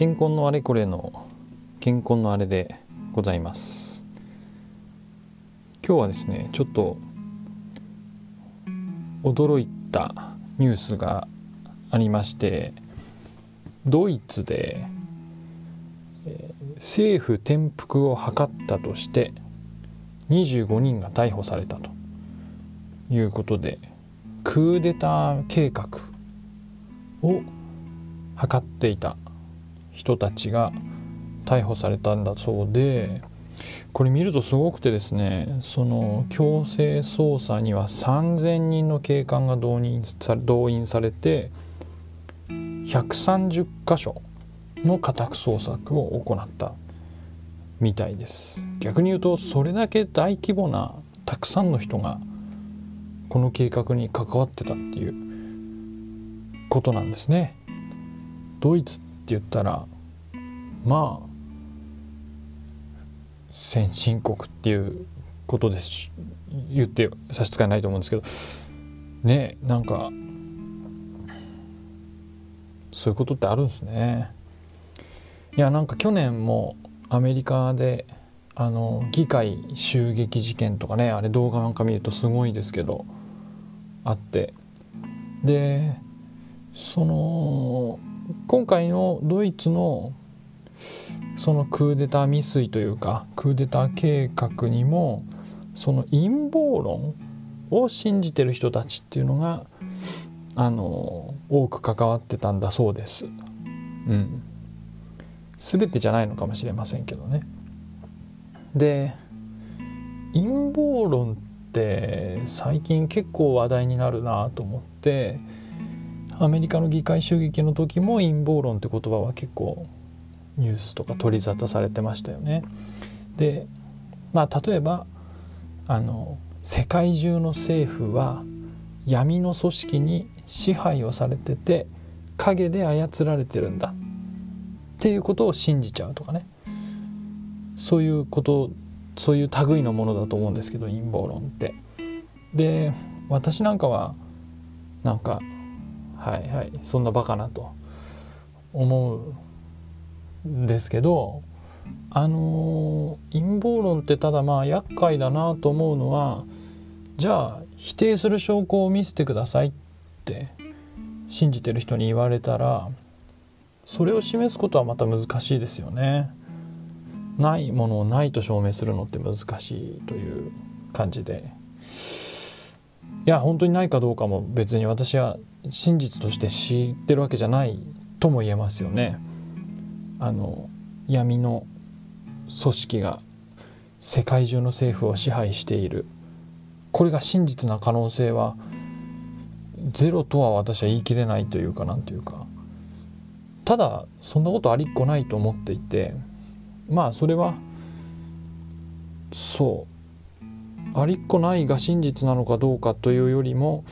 健康のあれこれの健康のあれでございます。今日はですねちょっと驚いたニュースがありましてドイツで、政府転覆を図ったとして25人が逮捕されたということでクーデター計画を図っていた。人たちが逮捕されたんだそうでこれ見るとすごくてですねその強制捜査には3,000人の警官が動員さ動員されて130箇所の家宅捜索を行ったみたいです。逆に言うとそれだけ大規模なたくさんの人がこの計画に関わってたっていうことなんですね。ドイツっ言ったらまあ先進国っていうことです言って差し支えないと思うんですけどねなんかそういうことってあるんですね。いやなんか去年もアメリカであの議会襲撃事件とかねあれ動画なんか見るとすごいですけどあって。でその今回のドイツのそのクーデター未遂というかクーデター計画にもその陰謀論を信じてる人たちっていうのがあの多く関わってたんだそうです。うん、全てじゃないのかもしれませんけどね。で陰謀論って最近結構話題になるなと思ってアメリカの議会襲撃の時も陰謀論って言葉は結構ニュースとか取り沙汰されてましたよね。でまあ例えばあの世界中の政府は闇の組織に支配をされてて影で操られてるんだっていうことを信じちゃうとかねそういうことそういう類のものだと思うんですけど陰謀論って。で私なんかはなんかはいはいそんなバカなと思うんですけどあの陰謀論ってただまあ厄介だなと思うのはじゃあ否定する証拠を見せてくださいって信じてる人に言われたらそれを示すことはまた難しいですよね。ないものをないと証明するのって難しいという感じでいや本当にないかどうかも別に私は真実として知ってるわけじゃないとも言えますよね。あの闇の組織が世界中の政府を支配している。これが真実な可能性はゼロとは私は言い切れないというかなんというか。ただそんなことありっこないと思っていてまあそれはそう。ありっこないが真実なのかどうかというよりも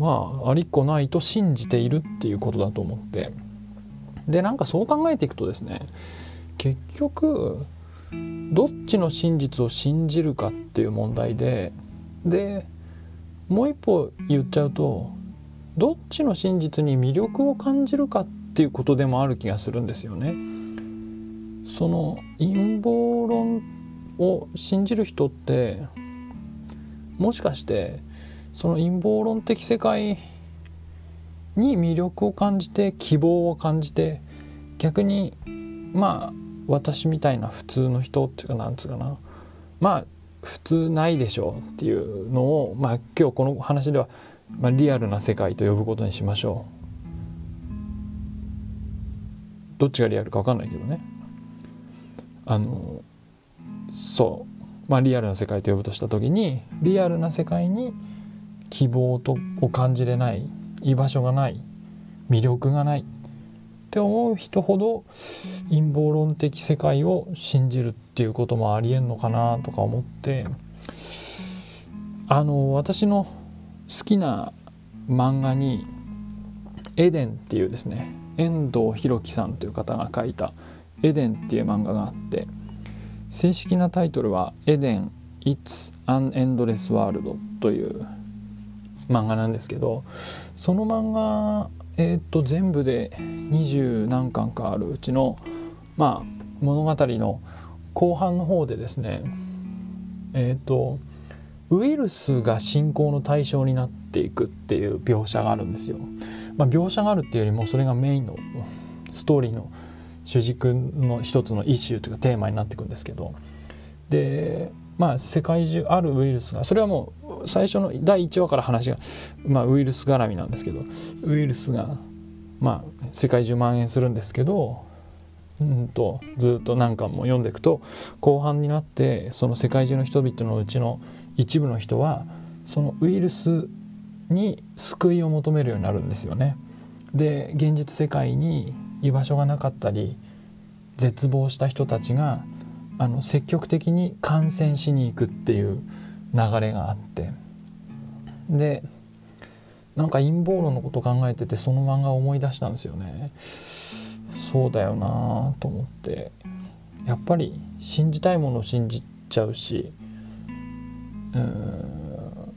まあありっこないと信じているっていうことだと思ってでなんかそう考えていくとですね結局どっちの真実を信じるかっていう問題ででもう一歩言っちゃうとどっちの真実に魅力を感じるかっていうことでもある気がするんですよね。その陰謀論を信じる人ってもしかしてその陰謀論的世界に魅力を感じて希望を感じて逆にまあ私みたいな普通の人っていうかなんつうかなまあ普通ないでしょうっていうのをまあ今日この話では、まあ、リアルな世界と呼ぶことにしましょう。どっちがリアルか分かんないけどね。あのそうまあリアルな世界と呼ぶとした時にリアルな世界に希望とを感じれない居場所がない魅力がないって思う人ほど陰謀論的世界を信じるっていうこともありえんのかなとか思ってあの私の好きな漫画に「エデン」っていうですね遠藤博樹さんという方が書いた「エデン」っていう漫画があって正式なタイトルは「エデン It's an Endless World」という漫画なんですけどその漫画えっ、と全部で二十何巻かあるうちのまあ物語の後半の方でですねえっ、とウイルスが信仰の対象になっていくっていう描写があるんですよ。まあ、描写があるっていうよりもそれがメインのストーリーの主軸の一つのイシューというかテーマになっていくんですけどでまあ世界中あるウイルスがそれはもう最初の第1話から話が、まあ、ウイルス絡みなんですけどウイルスがまあ世界中蔓延するんですけどうんとずっと何巻も読んでいくと後半になってその世界中の人々のうちの一部の人はそのウイルスに救いを求めるようになるんですよね。で現実世界に居場所がなかったり絶望した人たちがあの積極的に感染しに行くっていう流れがあって。でなんか陰謀論のこと考えててその漫画を思い出したんですよね。そうだよなと思って。やっぱり信じたいものを信じちゃうしうん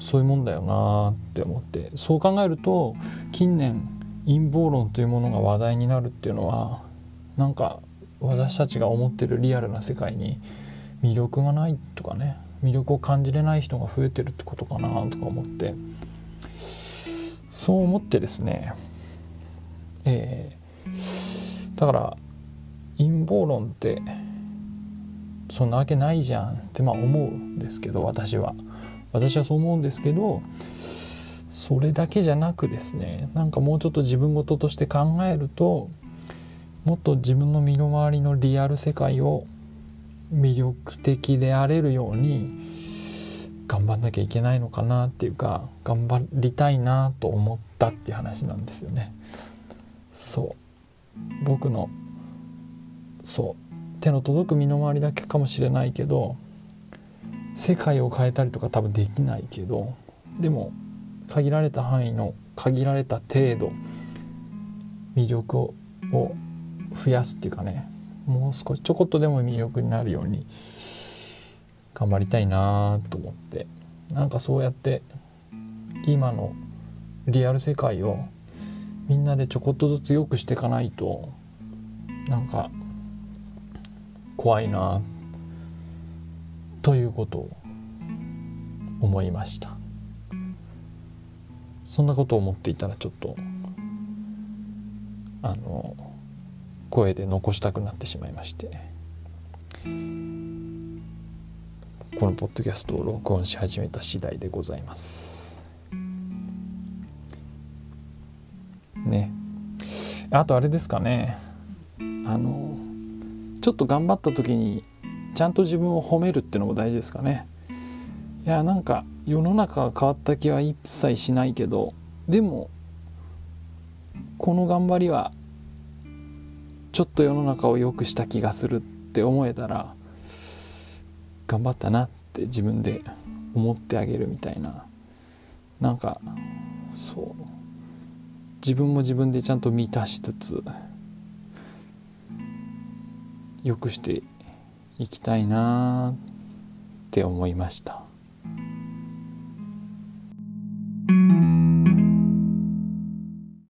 そういうもんだよなって思って。そう考えると近年陰謀論というものが話題になるっていうのはなんか私たちが思ってるリアルな世界に魅力がないとかね魅力を感じれない人が増えてるってことかなとか思ってそう思ってですねえー、だから陰謀論ってそんなわけないじゃんってまあ思うんですけど私は。私はそう思うんですけどそれだけじゃなくですねなんかもうちょっと自分事として考えるともっと自分の身の回りのリアル世界を魅力的であれるように頑張んなきゃいけないのかなっていうか頑張りたいなと思ったっていう話なんですよね。そう僕のそう手の届く身の回りだけかもしれないけど世界を変えたりとか多分できないけどでも限られた範囲の限られた程度魅力を増やすっていうかねもう少しちょこっとでも魅力になるように頑張りたいなと思って。なんかそうやって今のリアル世界をみんなでちょこっとずつ良くしていかないとなんか怖いなということを思いました。そんなことを思っていたらちょっとあの声で残したくなってしまいまして。このポッドキャストを録音し始めた次第でございます。ね。あとあれですかね。あのちょっと頑張った時にちゃんと自分を褒めるっていうのも大事ですかね。いやなんか世の中が変わった気は一切しないけどでもこの頑張りはちょっと世の中を良くした気がするって思えたら頑張ったなって自分で思ってあげるみたいななんかそう自分も自分でちゃんと満たしつつ良くしていきたいなって思いました。